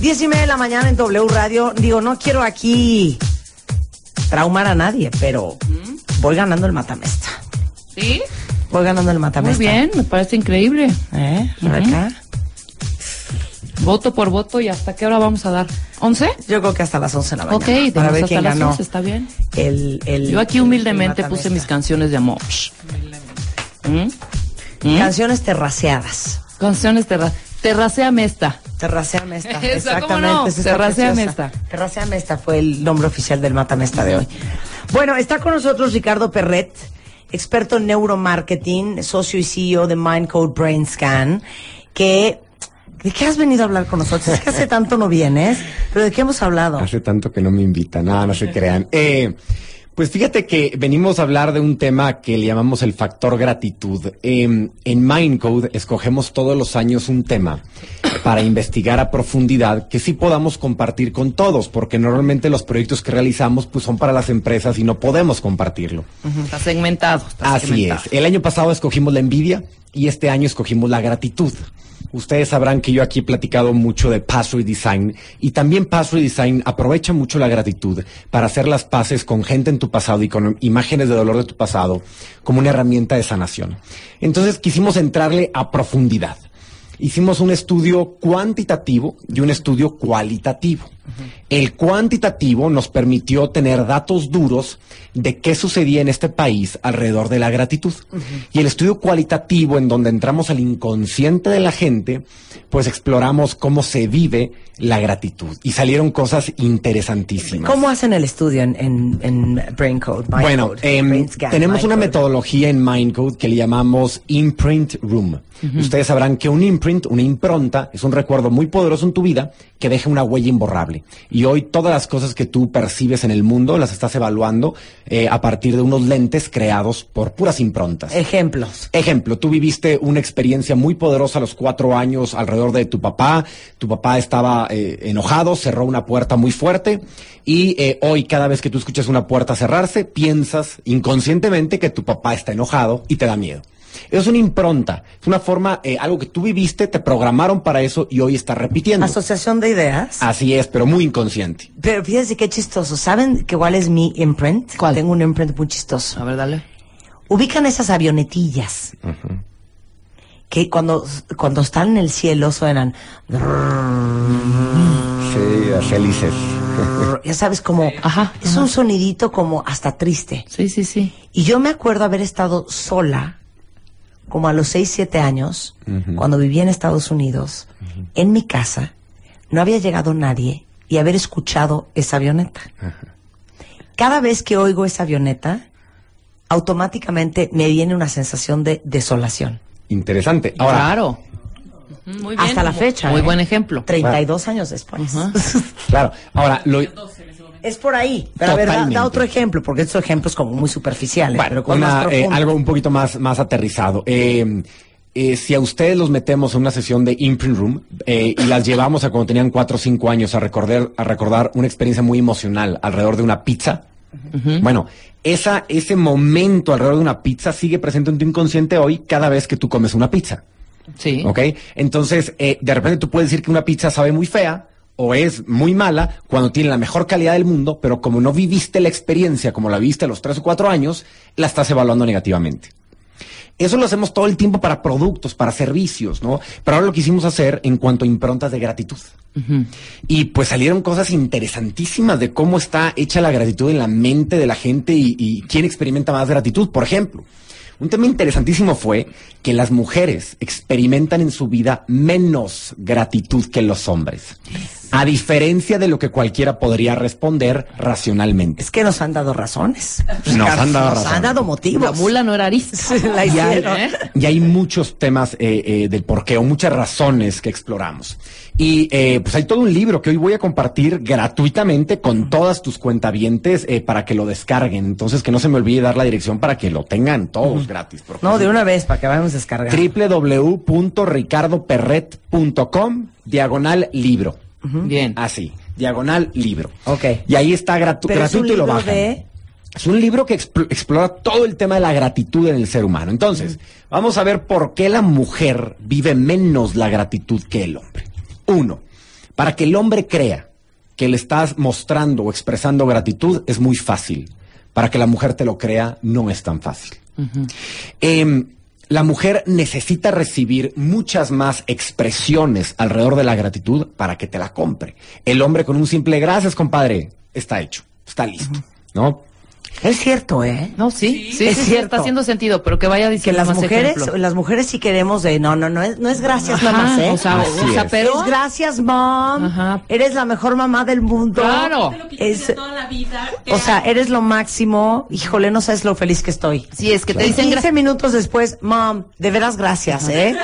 Diez y media de la mañana en W Radio. Digo, no quiero aquí traumar a nadie, pero voy ganando el matamesta. ¿Sí? Voy ganando el matamesta. Muy bien, me parece increíble. ¿Eh? Voto por voto y hasta qué hora vamos a dar? ¿11? Yo creo que hasta las 11 de la mañana. Ok, para ver hasta quién las ganó 11, está bien. El, el, Yo aquí humildemente el puse mis canciones de amor. ¿Mm? ¿Mm? Canciones terraceadas. Canciones terra terraceame esta. Terraceame esta. Esa, ¿cómo Exactamente. no? esa está Terraceame preciosa. esta. Terraceame esta fue el nombre oficial del matamesta de hoy. Bueno, está con nosotros Ricardo Perret, experto en neuromarketing, socio y CEO de Mindcode Brain Scan, que... ¿De qué has venido a hablar con nosotros? Es que hace tanto no vienes, pero ¿de qué hemos hablado? Hace tanto que no me invitan, nada, no se crean. Eh, pues fíjate que venimos a hablar de un tema que le llamamos el factor gratitud. Eh, en Mindcode escogemos todos los años un tema para investigar a profundidad que sí podamos compartir con todos, porque normalmente los proyectos que realizamos pues son para las empresas y no podemos compartirlo. Está segmentado. Está Así segmentado. es. El año pasado escogimos la envidia y este año escogimos la gratitud. Ustedes sabrán que yo aquí he platicado mucho de Password Design y también Password Design aprovecha mucho la gratitud para hacer las paces con gente en tu pasado y con imágenes de dolor de tu pasado como una herramienta de sanación. Entonces quisimos entrarle a profundidad. Hicimos un estudio cuantitativo y un estudio cualitativo. El cuantitativo nos permitió tener datos duros de qué sucedía en este país alrededor de la gratitud. Y el estudio cualitativo, en donde entramos al inconsciente de la gente, pues exploramos cómo se vive la gratitud. Y salieron cosas interesantísimas. ¿Cómo hacen el estudio en, en, en Brain Code? Mind Bueno, Code, em, Brain Scan, tenemos Mind una Code? metodología en Mindcode que le llamamos Imprint Room. Ustedes sabrán que un imprint, una impronta, es un recuerdo muy poderoso en tu vida que deja una huella imborrable. Y hoy todas las cosas que tú percibes en el mundo las estás evaluando eh, a partir de unos lentes creados por puras improntas. Ejemplos. Ejemplo, tú viviste una experiencia muy poderosa a los cuatro años alrededor de tu papá. Tu papá estaba eh, enojado, cerró una puerta muy fuerte y eh, hoy cada vez que tú escuchas una puerta cerrarse, piensas inconscientemente que tu papá está enojado y te da miedo. Eso es una impronta, es una forma, eh, algo que tú viviste, te programaron para eso y hoy estás repitiendo. Asociación de ideas. Así es, pero muy inconsciente. Pero fíjense qué chistoso. ¿Saben que cuál es mi imprint? ¿Cuál? Tengo un imprint muy chistoso. A ver, dale. Ubican esas avionetillas que cuando, cuando están en el cielo suenan. Sí, felices. Ya sabes, como. Ajá, Es ajá. un sonidito como hasta triste. Sí, sí, sí. Y yo me acuerdo haber estado sola, como a los 6, 7 años, cuando vivía en Estados Unidos, en mi casa, no había llegado nadie y haber escuchado esa avioneta. Cada vez que oigo esa avioneta, automáticamente me viene una sensación de desolación. Interesante. Ahora, claro. Muy bien. Hasta la fecha. Muy ¿eh? buen ejemplo. 32 años después. claro, ahora, lo, es por ahí. Pero a ver, da, otro ejemplo, porque estos ejemplos como muy superficiales. Bueno, pero con una, más eh, algo un poquito más, más aterrizado. Eh, eh, si a ustedes los metemos en una sesión de imprint room eh, y las llevamos a cuando tenían cuatro o cinco años a recordar, a recordar una experiencia muy emocional alrededor de una pizza, bueno, esa, ese momento alrededor de una pizza sigue presente en tu inconsciente hoy cada vez que tú comes una pizza. Sí. ¿Ok? Entonces, eh, de repente tú puedes decir que una pizza sabe muy fea o es muy mala cuando tiene la mejor calidad del mundo, pero como no viviste la experiencia como la viste a los tres o cuatro años, la estás evaluando negativamente. Eso lo hacemos todo el tiempo para productos, para servicios, ¿no? Pero ahora lo quisimos hacer en cuanto a improntas de gratitud. Y pues salieron cosas interesantísimas de cómo está hecha la gratitud en la mente de la gente y, y quién experimenta más gratitud. Por ejemplo, un tema interesantísimo fue que las mujeres experimentan en su vida menos gratitud que los hombres. A diferencia de lo que cualquiera podría responder racionalmente. Es que nos han dado razones. Nos han dado Nos razones. han dado motivos. La mula no era arista. La Y hay, hicieron. ¿eh? y hay muchos temas eh, eh, del porqué o muchas razones que exploramos. Y eh, pues hay todo un libro que hoy voy a compartir gratuitamente con todas tus cuentavientes eh, para que lo descarguen. Entonces que no se me olvide dar la dirección para que lo tengan todos gratis. porque No, es de una vez, para que vayamos descargando. www.ricardoperret.com diagonal libro. Bien. Así, diagonal libro. Ok. Y ahí está gratu- Pero es un gratuito y lo libro bajan. de... Es un libro que expl- explora todo el tema de la gratitud en el ser humano. Entonces, vamos a ver por qué la mujer vive menos la gratitud que el hombre. Uno, para que el hombre crea que le estás mostrando o expresando gratitud es muy fácil. Para que la mujer te lo crea no es tan fácil. Em, la mujer necesita recibir muchas más expresiones alrededor de la gratitud para que te la compre. El hombre con un simple gracias, compadre, está hecho, está listo, ¿no? Es cierto, ¿eh? No, sí, sí, Es sí, sí, cierto. está haciendo sentido, pero que vaya Que diciendo las más mujeres, ejemplo. las mujeres sí queremos de, no, no, no es, no es gracias Ajá, mamás, ¿eh? O sea, o sea, es. pero... Es gracias, mom. Ajá. Eres la mejor mamá del mundo. Claro. Es, o sea, eres lo máximo. Híjole, no sabes lo feliz que estoy. Sí, es que te dicen... 15 gra- minutos después, mom, de veras gracias, ¿eh?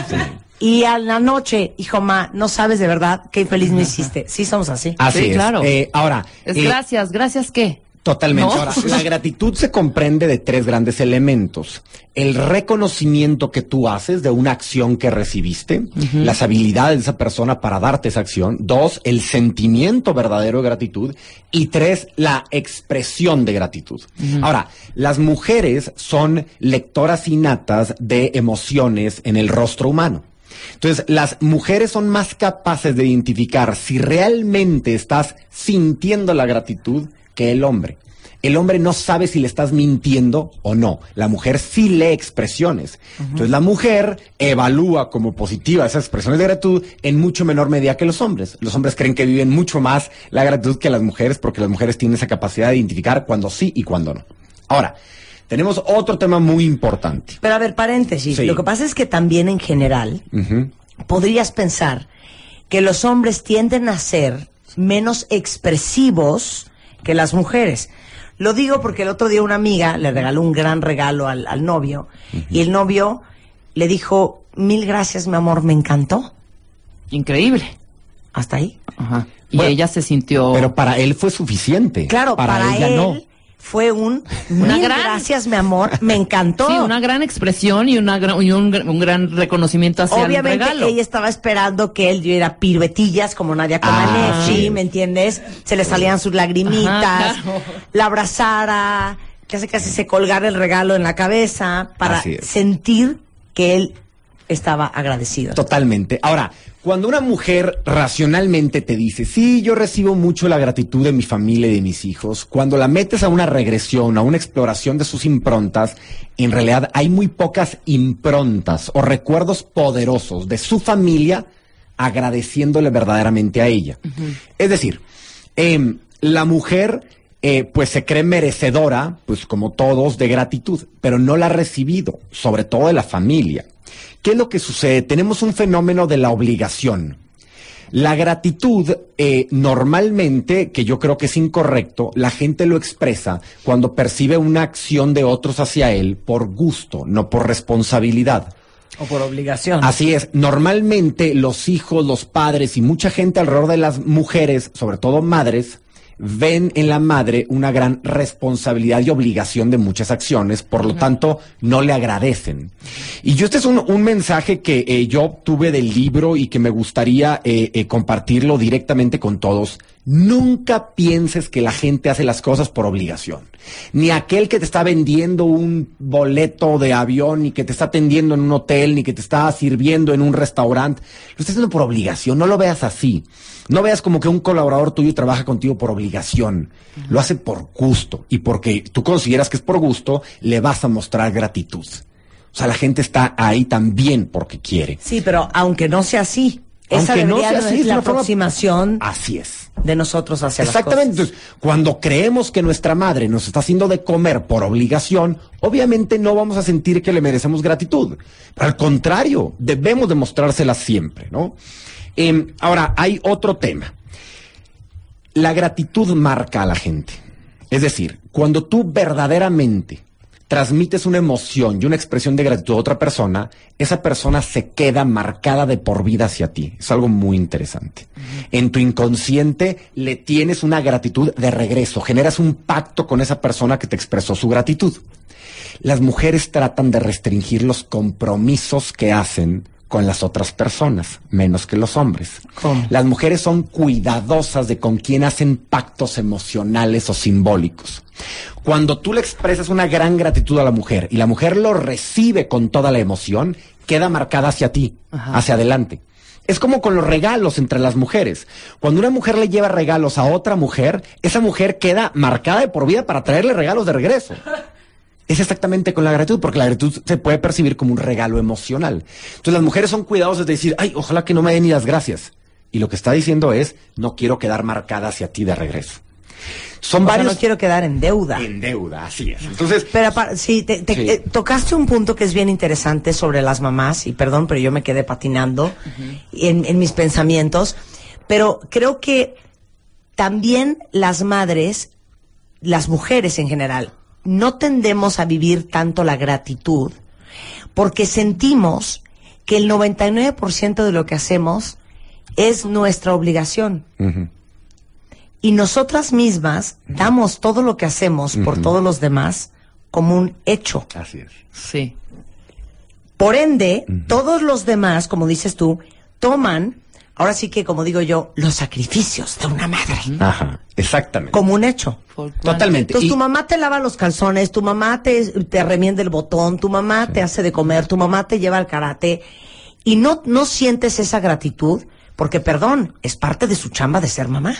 Y a la noche, hijo, ma, no sabes de verdad qué feliz me hiciste. Sí, somos así. Así Sí, es. claro. Eh, ahora, Es eh, gracias, gracias qué. Totalmente. ¿No? Ahora, la gratitud se comprende de tres grandes elementos. El reconocimiento que tú haces de una acción que recibiste, las habilidades de esa persona para darte esa acción. Dos, el sentimiento verdadero de gratitud. Y tres, la expresión de gratitud. Ahora, las mujeres son lectoras innatas de emociones en el rostro humano. Entonces, las mujeres son más capaces de identificar si realmente estás sintiendo la gratitud que el hombre. El hombre no sabe si le estás mintiendo o no. La mujer sí lee expresiones. Entonces, la mujer evalúa como positiva esas expresiones de gratitud en mucho menor medida que los hombres. Los hombres creen que viven mucho más la gratitud que las mujeres porque las mujeres tienen esa capacidad de identificar cuando sí y cuando no. Ahora, tenemos otro tema muy importante. Pero a ver, paréntesis. Sí. Lo que pasa es que también en general podrías pensar que los hombres tienden a ser menos expresivos que las mujeres. Lo digo porque el otro día una amiga le regaló un gran regalo al, al novio y el novio le dijo, mil gracias, mi amor, me encantó. Increíble. Hasta ahí. Ajá. Y Bueno, ella se sintió... Pero para él fue suficiente. Claro, para, ella él no. Fue un, Una mil gran- gracias, mi amor, me encantó. Sí, una gran expresión y, una gran, y un, gr- un gran reconocimiento hacia Obviamente el regalo. ella estaba esperando que él diera piruetillas como Nadia Ah, Comaneci, sí. ¿me entiendes? Se le salían sus lagrimitas, Ajá, claro. la abrazara, casi casi se colgara el regalo en la cabeza para sentir que él estaba agradecido. Totalmente. Ahora, cuando una mujer racionalmente te dice, sí, yo recibo mucho la gratitud de mi familia y de mis hijos, cuando la metes a una regresión, a una exploración de sus improntas, en realidad hay muy pocas improntas o recuerdos poderosos de su familia agradeciéndole verdaderamente a ella. Es decir, em, la mujer eh, pues se cree merecedora, pues como todos, de gratitud, pero no la ha recibido, sobre todo de la familia. ¿Qué es lo que sucede? Tenemos un fenómeno de la obligación. La gratitud, eh, normalmente, que yo creo que es incorrecto, la gente lo expresa cuando percibe una acción de otros hacia él por gusto, no por responsabilidad. O por obligación. Así es, normalmente los hijos, los padres y mucha gente alrededor de las mujeres, sobre todo madres, ven en la madre una gran responsabilidad y obligación de muchas acciones, por lo tanto no le agradecen. Y yo este es un, un mensaje que eh, yo obtuve del libro y que me gustaría eh, eh, compartirlo directamente con todos. Nunca pienses que la gente hace las cosas por obligación. Ni aquel que te está vendiendo un boleto de avión, ni que te está atendiendo en un hotel, ni que te está sirviendo en un restaurante. Lo está haciendo por obligación. No lo veas así. No veas como que un colaborador tuyo trabaja contigo por obligación. Lo hace por gusto. Y porque tú consideras que es por gusto, le vas a mostrar gratitud. O sea, la gente está ahí también porque quiere. Sí, pero aunque no sea así, esa Aunque no sea así, es la forma- aproximación Así es. de nosotros hacia Exactamente. las cosas. Entonces, cuando creemos que nuestra madre nos está haciendo de comer por obligación, obviamente no vamos a sentir que le merecemos gratitud. Pero al contrario, debemos demostrársela siempre, ¿no? Em, ahora, hay otro tema. La gratitud marca a la gente. Es decir, cuando tú verdaderamente transmites una emoción y una expresión de gratitud a otra persona, esa persona se queda marcada de por vida hacia ti. Es algo muy interesante. En tu inconsciente le tienes una gratitud de regreso, generas un pacto con esa persona que te expresó su gratitud. Las mujeres tratan de restringir los compromisos que hacen con las otras personas, menos que los hombres. ¿Cómo? Las mujeres son cuidadosas de con quién hacen pactos emocionales o simbólicos. Cuando tú le expresas una gran gratitud a la mujer y la mujer lo recibe con toda la emoción, queda marcada hacia ti, hacia adelante. Es como con los regalos entre las mujeres. Cuando una mujer le lleva regalos a otra mujer, esa mujer queda marcada de por vida para traerle regalos de regreso. Es exactamente con la gratitud, porque la gratitud se puede percibir como un regalo emocional. Entonces las mujeres son cuidadosas de decir, ay, ojalá que no me den ni las gracias. Y lo que está diciendo es, no quiero quedar marcada hacia ti de regreso. Son O sea, varios no quiero quedar en deuda. en deuda, así es. Entonces, Pero sí, te, te- Sí. eh, tocaste un punto que es bien interesante sobre las mamás, y perdón, pero yo me quedé patinando en, en mis pensamientos, pero creo que también las madres, las mujeres en general, no tendemos a vivir tanto la gratitud porque sentimos que el 99% de lo que hacemos es nuestra obligación. Y nosotras mismas damos todo lo que hacemos por todos los demás como un hecho. así es. Sí. Por ende, todos los demás, como dices tú, toman, ahora sí que como digo yo, los sacrificios de una madre Ajá, exactamente. como un hecho. Totalmente. Entonces Y- tu mamá te lava los calzones, tu mamá te, te remienda el botón, tu mamá te hace de comer, tu mamá te lleva al karate y no, no sientes esa gratitud porque, perdón, es parte de su chamba de ser mamá.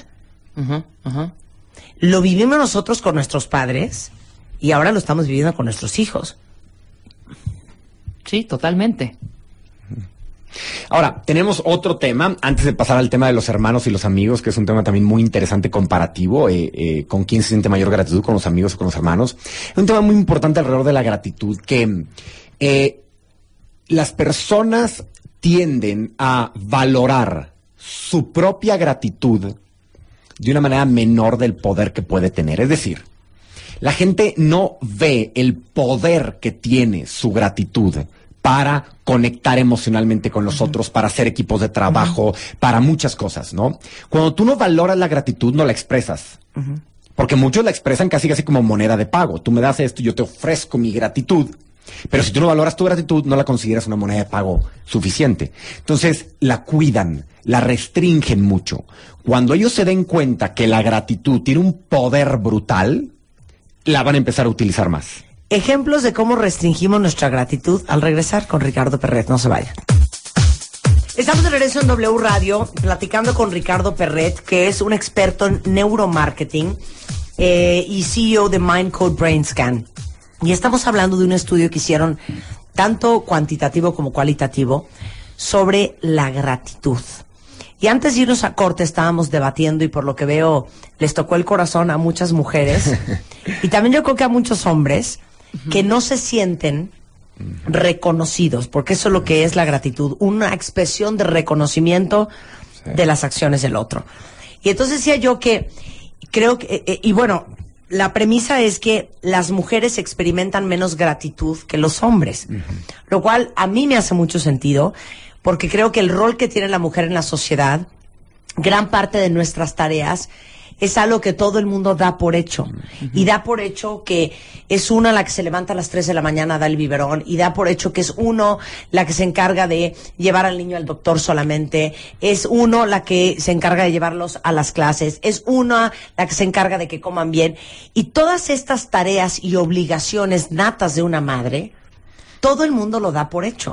Ujú. Lo vivimos nosotros con nuestros padres y ahora lo estamos viviendo con nuestros hijos. Sí, totalmente. Ahora, tenemos otro tema, antes de pasar al tema de los hermanos y los amigos, que es un tema también muy interesante comparativo, eh, eh, con quién se siente mayor gratitud, con los amigos o con los hermanos. Es un tema muy importante alrededor de la gratitud, que eh, las personas tienden a valorar su propia gratitud de una manera menor del poder que puede tener. Es decir, la gente no ve el poder que tiene su gratitud para conectar emocionalmente con los otros, para hacer equipos de trabajo, para muchas cosas, ¿no? Cuando tú no valoras la gratitud, no la expresas. Porque muchos la expresan casi casi como moneda de pago. Tú me das esto, yo te ofrezco mi gratitud. Pero si tú no valoras tu gratitud, no la consideras una moneda de pago suficiente. Entonces, la cuidan, la restringen mucho. Cuando ellos se den cuenta que la gratitud tiene un poder brutal, la van a empezar a utilizar más. Ejemplos de cómo restringimos nuestra gratitud al regresar con Ricardo Perret. No se vayan. Estamos de regreso en W Radio platicando con Ricardo Perret, que es un experto en neuromarketing eh, y CEO de Mindcode Brain Scan. Y estamos hablando de un estudio que hicieron tanto cuantitativo como cualitativo sobre la gratitud. Y antes de irnos a corte estábamos debatiendo y por lo que veo les tocó el corazón a muchas mujeres y también yo creo que a muchos hombres que no se sienten reconocidos, porque eso es lo que es la gratitud, una expresión de reconocimiento de las acciones del otro. Y entonces decía yo que creo que, eh, eh, y bueno, la premisa es que las mujeres experimentan menos gratitud que los hombres, lo cual a mí me hace mucho sentido, porque creo que el rol que tiene la mujer en la sociedad, gran parte de nuestras tareas, es algo que todo el mundo da por hecho. Y da por hecho que es una la que se levanta a las 3 de la mañana, da el biberón, y da por hecho que es uno la que se encarga de llevar al niño al doctor solamente, es uno la que se encarga de llevarlos a las clases, es una la que se encarga de que coman bien. Y todas estas tareas y obligaciones natas de una madre, todo el mundo lo da por hecho.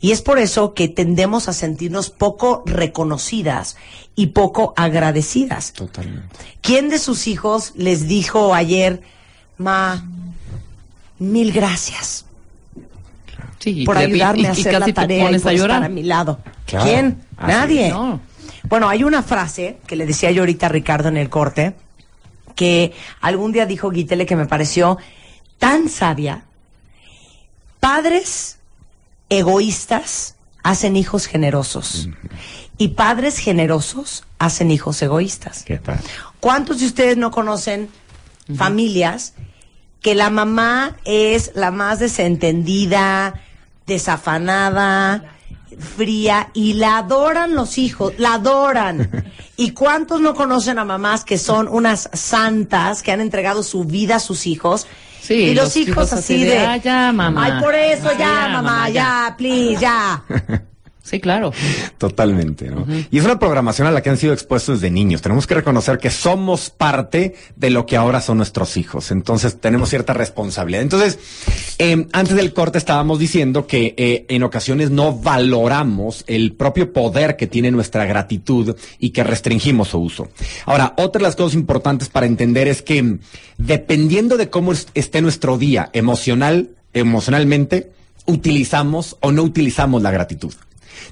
Y es por eso que tendemos a sentirnos poco reconocidas y poco agradecidas. Totalmente. ¿Quién de sus hijos les dijo ayer, Ma, mil gracias Sí, por ayudarme y- a y hacer la tarea y por estar a mi lado? Claro, ¿Quién? Nadie. No. Bueno, hay una frase que le decía yo ahorita a Ricardo en el corte, que algún día dijo Guitele que me pareció tan sabia. Padres egoístas hacen hijos generosos. Y padres generosos hacen hijos egoístas. ¿Qué tal? ¿Cuántos de ustedes no conocen familias que la mamá es la más desentendida, desafanada, fría y la adoran los hijos, la adoran? ¿Y cuántos no conocen a mamás que son unas santas que han entregado su vida a sus hijos? Sí, y los, los hijos, hijos así de, de, "Ah, ya, mamá. Ay, por eso, ya, ya, mamá, mamá, ya, please, ya. Sí, claro. Totalmente, ¿no? Y es una programación a la que han sido expuestos desde niños. Tenemos que reconocer que somos parte de lo que ahora son nuestros hijos. Entonces tenemos cierta responsabilidad. Entonces, eh, antes del corte estábamos diciendo que eh, en ocasiones no valoramos el propio poder que tiene nuestra gratitud y que restringimos su uso. Ahora, otra de las cosas importantes para entender es que mm, dependiendo de cómo es- esté nuestro día emocional, emocionalmente, utilizamos o no utilizamos la gratitud.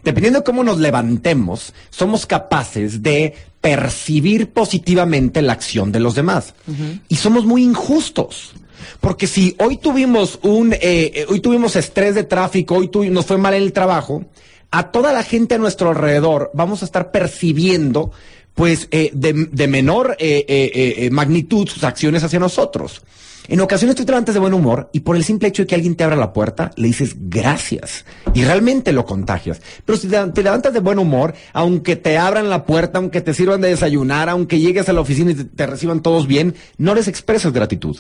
Dependiendo de cómo nos levantemos, somos capaces de percibir positivamente la acción de los demás. Y somos muy injustos. Porque si hoy tuvimos un, eh, eh, hoy tuvimos estrés de tráfico, hoy tuvi- nos fue mal en el trabajo, a toda la gente a nuestro alrededor vamos a estar percibiendo, pues, eh, de, de menor eh, eh, eh, eh, magnitud sus acciones hacia nosotros. En ocasiones tú te levantas de buen humor y por el simple hecho de que alguien te abra la puerta, le dices gracias y realmente lo contagias. Pero si te levantas de buen humor, aunque te abran la puerta, aunque te sirvan de desayunar, aunque llegues a la oficina y te, te reciban todos bien, no les expresas gratitud.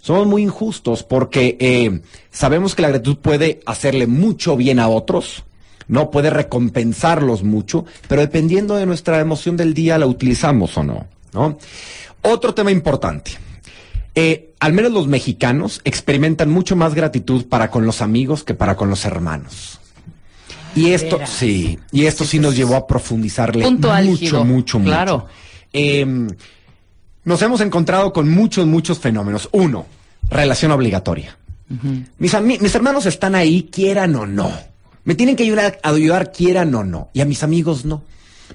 Somos muy injustos porque eh, sabemos que la gratitud puede hacerle mucho bien a otros, no puede recompensarlos mucho, pero dependiendo de nuestra emoción del día la utilizamos o no, ¿no? Otro tema importante. Eh, al menos los mexicanos experimentan mucho más gratitud para con los amigos que para con los hermanos. Y esto, Veras. sí, y esto sí nos llevó a profundizarle Punto mucho, álgido, mucho, mucho. claro. Eh, nos hemos encontrado con muchos, muchos fenómenos. Uno, relación obligatoria. mis, ami- mis hermanos están ahí, quieran o no. Me tienen que ayudar, ayudar, quieran o no. Y a mis amigos no.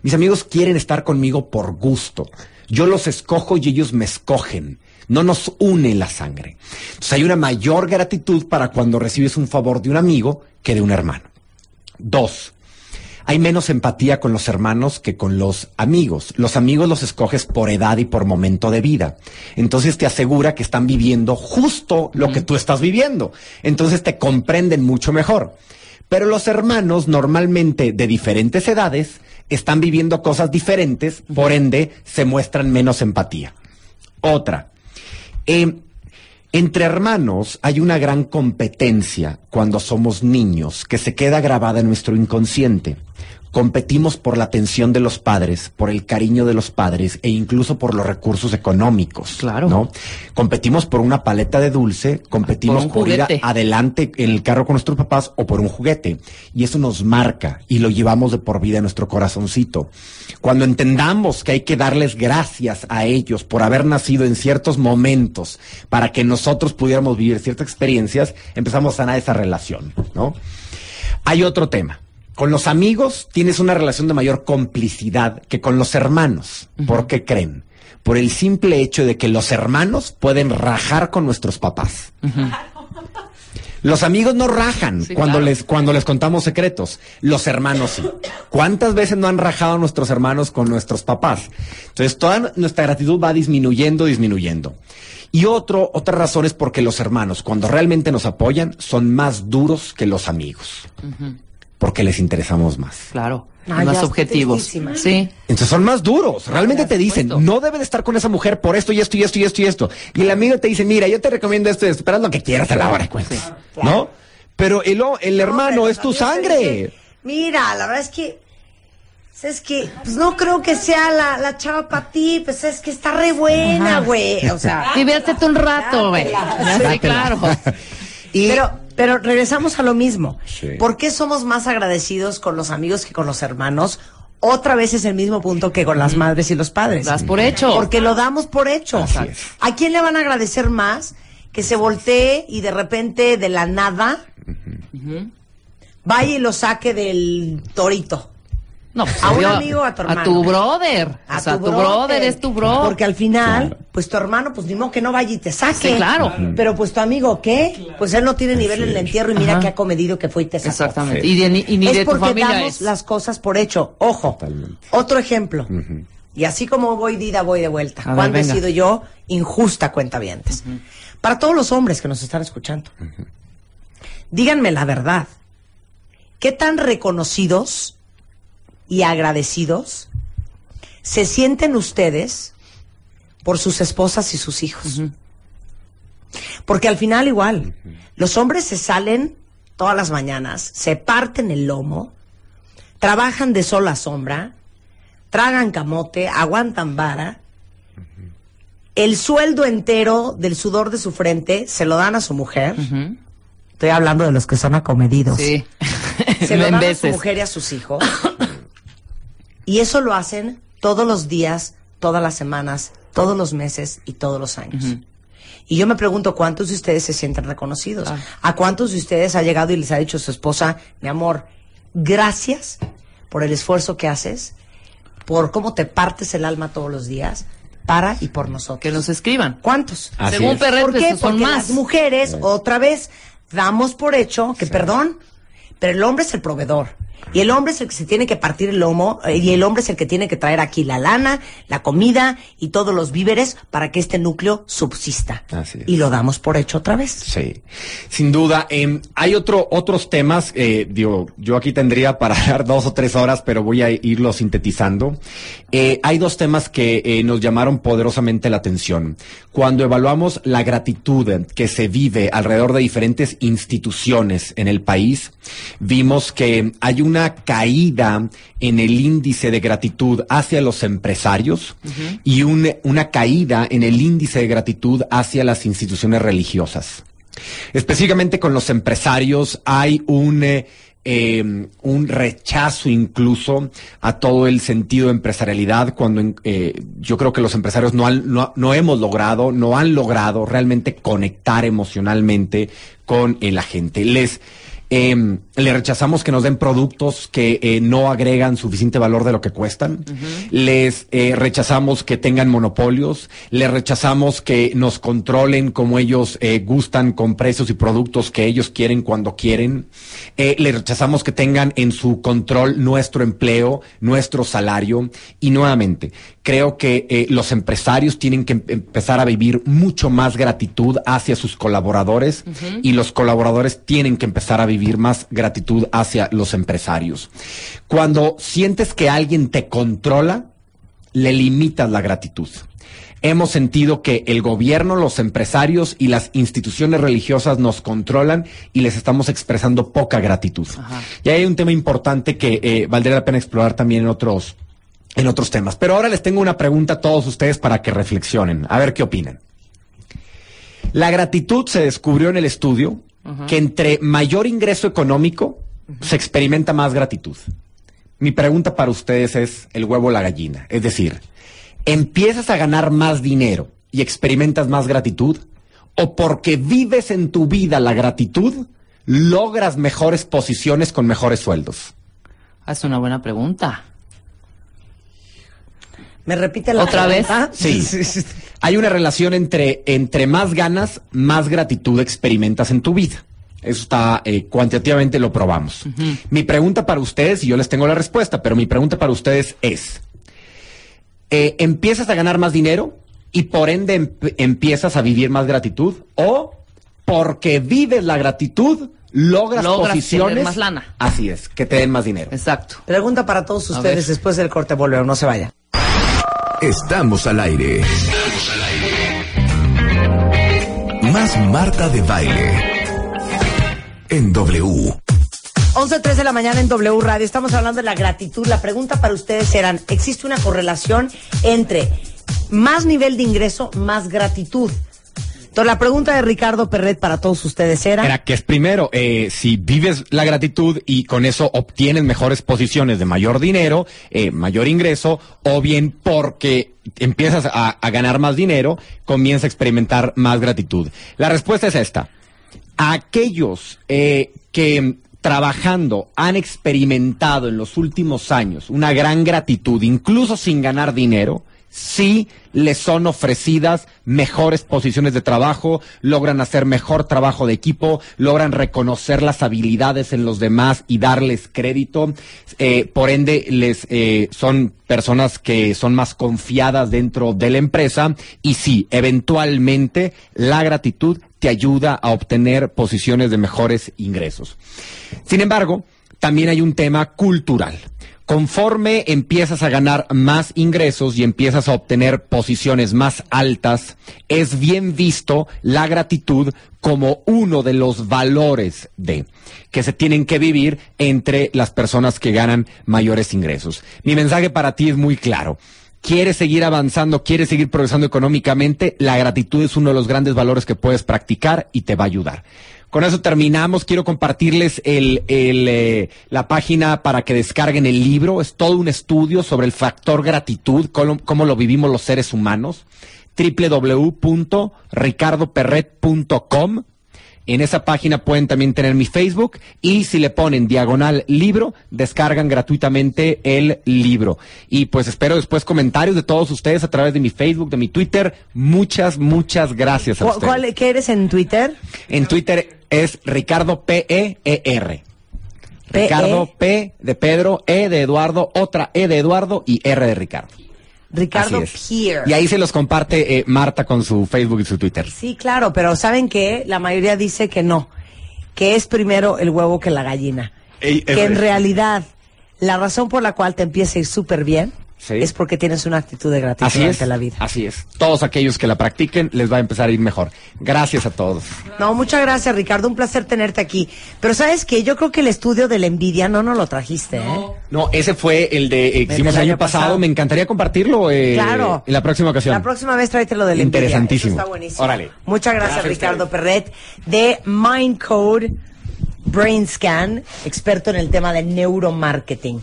Mis amigos quieren estar conmigo por gusto. Yo los escojo y ellos me escogen. No nos une la sangre. Entonces hay una mayor gratitud para cuando recibes un favor de un amigo que de un hermano. Dos, hay menos empatía con los hermanos que con los amigos. Los amigos los escoges por edad y por momento de vida. Entonces te asegura que están viviendo justo lo que tú estás viviendo. Entonces te comprenden mucho mejor. Pero los hermanos, normalmente de diferentes edades, están viviendo cosas diferentes, por ende, se muestran menos empatía. Otra, eh, entre hermanos hay una gran competencia cuando somos niños que se queda grabada en nuestro inconsciente. Competimos por la atención de los padres, por el cariño de los padres e incluso por los recursos económicos. Claro. ¿no? Competimos por una paleta de dulce, competimos Por ir a- adelante en el carro con nuestros papás o por un juguete. Y eso nos marca y lo llevamos de por vida en nuestro corazoncito. Cuando entendamos que hay que darles gracias a ellos por haber nacido en ciertos momentos para que nosotros pudiéramos vivir ciertas experiencias, empezamos a sanar esa relación, ¿no? Hay otro tema. Con los amigos tienes una relación de mayor complicidad que con los hermanos. ¿Por qué creen? Por el simple hecho de que los hermanos pueden rajar con nuestros papás. Los amigos no rajan Sí, cuando claro. les cuando les contamos secretos. Los hermanos sí. ¿Cuántas veces no han rajado nuestros hermanos con nuestros papás? Entonces toda nuestra gratitud va disminuyendo, disminuyendo. Y otro otra razón es porque los hermanos cuando realmente nos apoyan son más duros que los amigos. Porque les interesamos más. Claro. Ah, más objetivos. Sí. Entonces son más duros. Realmente te dicen, supuesto. no debe de estar con esa mujer por esto y esto y esto y esto y esto. Y el amigo te dice, mira, yo te recomiendo esto y esto, pero haz lo que quieras a la hora, cuenta. ¿No? Pero el, o- el hermano pero es tu sangre. Mira, la verdad es que. Es que, pues no creo que sea la, la chava para ti, pues es que está re buena, güey. O sea. Diviértete un rato, güey. Sí, claro. Y Pero, pero regresamos a lo mismo. Sí. ¿Por qué somos más agradecidos con los amigos que con los hermanos? Otra vez es el mismo punto que con las madres y los padres. Das por hecho. Porque lo damos por hecho. Así es. ¿A quién le van a agradecer más que se voltee y de repente de la nada vaya y lo saque del torito? No, pues, A un amigo o a tu hermano. A tu brother. A o sea, tu brother. es tu bro. Porque al final, pues tu hermano, pues ni modo que no vaya y te saque. Sí, claro. Pero pues tu amigo, ¿qué? Pues él no tiene nivel en el entierro y mira Ajá. que ha comedido que fue y te sacó. Exactamente. Y, de, ni- y ni es de tu porque familia damos es. las cosas por hecho. Ojo, Totalmente. otro ejemplo. Y así como voy de ida, voy de vuelta. A ver, ¿Cuándo he sido yo injusta cuentavientes? Para todos los hombres que nos están escuchando, díganme la verdad. ¿Qué tan reconocidos y agradecidos se sienten ustedes por sus esposas y sus hijos? Porque al final igual, los hombres se salen todas las mañanas, se parten el lomo, trabajan de sol a sombra, tragan camote, aguantan vara, el sueldo entero del sudor de su frente se lo dan a su mujer. Estoy hablando de los que son acomedidos. Sí. Se lo dan a su mujer y a sus hijos. y eso lo hacen todos los días, todas las semanas, todos los meses y todos los años. Y yo me pregunto cuántos de ustedes se sienten reconocidos. Ah. ¿A cuántos de ustedes ha llegado y les ha dicho su esposa, mi amor, gracias por el esfuerzo que haces, por cómo te partes el alma todos los días, para y por nosotros? Que nos escriban. ¿Cuántos? Así Según. Perret, ¿Por pues, qué? son Porque más. las mujeres, otra vez, damos por hecho que, perdón, pero el hombre es el proveedor. Y el hombre es el que se tiene que partir el lomo, eh, y el hombre es el que tiene que traer aquí la lana, la comida y todos los víveres para que este núcleo subsista. Así es. Y lo damos por hecho otra vez. Sí, sin duda. em, hay otro, otros temas, eh, digo, yo aquí tendría para dar dos o tres horas, pero voy a irlo sintetizando. Eh, hay dos temas que eh, nos llamaron poderosamente la atención. Cuando evaluamos la gratitud que se vive alrededor de diferentes instituciones en el país, vimos que hay una caída en el índice de gratitud hacia los empresarios y un- una caída en el índice de gratitud hacia las instituciones religiosas. Específicamente con los empresarios hay un, eh, eh, un rechazo incluso a todo el sentido de empresarialidad cuando eh, yo creo que los empresarios no, han- no, no hemos logrado, no han logrado realmente conectar emocionalmente con eh, la gente. Les eh, le rechazamos que nos den productos que eh, no agregan suficiente valor de lo que cuestan. Les eh, rechazamos que tengan monopolios. Les rechazamos que nos controlen como ellos eh, gustan con precios y productos que ellos quieren cuando quieren. Les rechazamos que tengan en su control nuestro empleo, nuestro salario. Y nuevamente, creo que eh, los empresarios tienen que em- empezar a vivir mucho más gratitud hacia sus colaboradores y los colaboradores tienen que empezar a vivir más gratitud hacia los empresarios. Cuando sientes que alguien te controla, le limitas la gratitud. Hemos sentido que el gobierno, los empresarios y las instituciones religiosas nos controlan y les estamos expresando poca gratitud. Y ahí hay un tema importante que eh, valdría la pena explorar también en otros, en otros temas. Pero ahora les tengo una pregunta a todos ustedes para que reflexionen, a ver qué opinan. La gratitud se descubrió en el estudio que entre mayor ingreso económico se experimenta más gratitud. Mi pregunta para ustedes es el huevo o la gallina. Es decir, ¿empiezas a ganar más dinero y experimentas más gratitud? ¿O porque vives en tu vida la gratitud, logras mejores posiciones con mejores sueldos? Es una buena pregunta. ¿Me repite la ¿Otra vez? Sí. Hay una relación entre, entre más ganas, más gratitud experimentas en tu vida. Eso está eh, cuantitativamente lo probamos. Mi pregunta para ustedes, y yo les tengo la respuesta, pero mi pregunta para ustedes es, eh, ¿empiezas a ganar más dinero y por ende emp- empiezas a vivir más gratitud? ¿O porque vives la gratitud, logras, Logras posiciones? más lana. Así es, que te den más dinero. Exacto. Pregunta para todos ustedes después del corte, volvemos, no se vaya. Estamos al aire. Más Marta de Baile. En W. 11.03 de la mañana en W Radio. Estamos hablando de la gratitud. La pregunta para ustedes eran, ¿existe una correlación entre más nivel de ingreso, más gratitud? Entonces, la pregunta de Ricardo Perret para todos ustedes era... Era que es primero, eh, si vives la gratitud y con eso obtienes mejores posiciones de mayor dinero, eh, mayor ingreso, o bien porque empiezas a, ganar más dinero, comienzas a experimentar más gratitud. La respuesta es esta. Aquellos eh, que trabajando han experimentado en los últimos años una gran gratitud, incluso sin ganar dinero, sí les son ofrecidas mejores posiciones de trabajo, logran hacer mejor trabajo de equipo, logran reconocer las habilidades en los demás y darles crédito. Eh, por ende, les eh, son personas que son más confiadas dentro de la empresa y sí, eventualmente la gratitud te ayuda a obtener posiciones de mejores ingresos. Sin embargo, también hay un tema cultural. Conforme empiezas a ganar más ingresos y empiezas a obtener posiciones más altas, es bien visto la gratitud como uno de los valores de que se tienen que vivir entre las personas que ganan mayores ingresos. Mi mensaje para ti es muy claro. ¿Quieres seguir avanzando? ¿Quieres seguir progresando económicamente? La gratitud es uno de los grandes valores que puedes practicar y te va a ayudar. Con eso terminamos. Quiero compartirles el, el, eh, la página para que descarguen el libro. Es todo un estudio sobre el factor gratitud, cómo, cómo lo vivimos los seres humanos. www.ricardoperret.com en esa página pueden también tener mi Facebook y si le ponen diagonal libro, descargan gratuitamente el libro. Y pues espero después comentarios de todos ustedes a través de mi Facebook, de mi Twitter. Muchas, muchas gracias a ¿Cu- ustedes. cuál- ¿Qué eres en Twitter? En Twitter es Ricardo P-E-E-R. P.E.. Ricardo P de Pedro, E de Eduardo, otra E de Eduardo y R de Ricardo. Ricardo. Pierre. Y ahí se los comparte eh, Marta con su Facebook y su Twitter. Sí, claro, pero ¿saben qué? La mayoría dice que no, que es primero el huevo que la gallina. Ey, que en realidad la razón por la cual te empieza a ir súper bien Sí. es porque tienes una actitud de gratitud Así es. ante la vida. Así es. Todos aquellos que la practiquen les va a empezar a ir mejor. Gracias a todos. No, muchas gracias, Ricardo. Un placer tenerte aquí. Pero ¿sabes qué? Yo creo que el estudio de la envidia no nos lo trajiste, ¿eh? No, ese fue el de eh, que hicimos el año año pasado. pasado. Me encantaría compartirlo eh, Claro. en la próxima ocasión. La próxima vez tráetelo de la envidia. Interesantísimo. Eso está buenísimo. Órale. Muchas gracias, Gracias Ricardo. Perret, de Mind Code Brain Scan, experto en el tema de neuromarketing.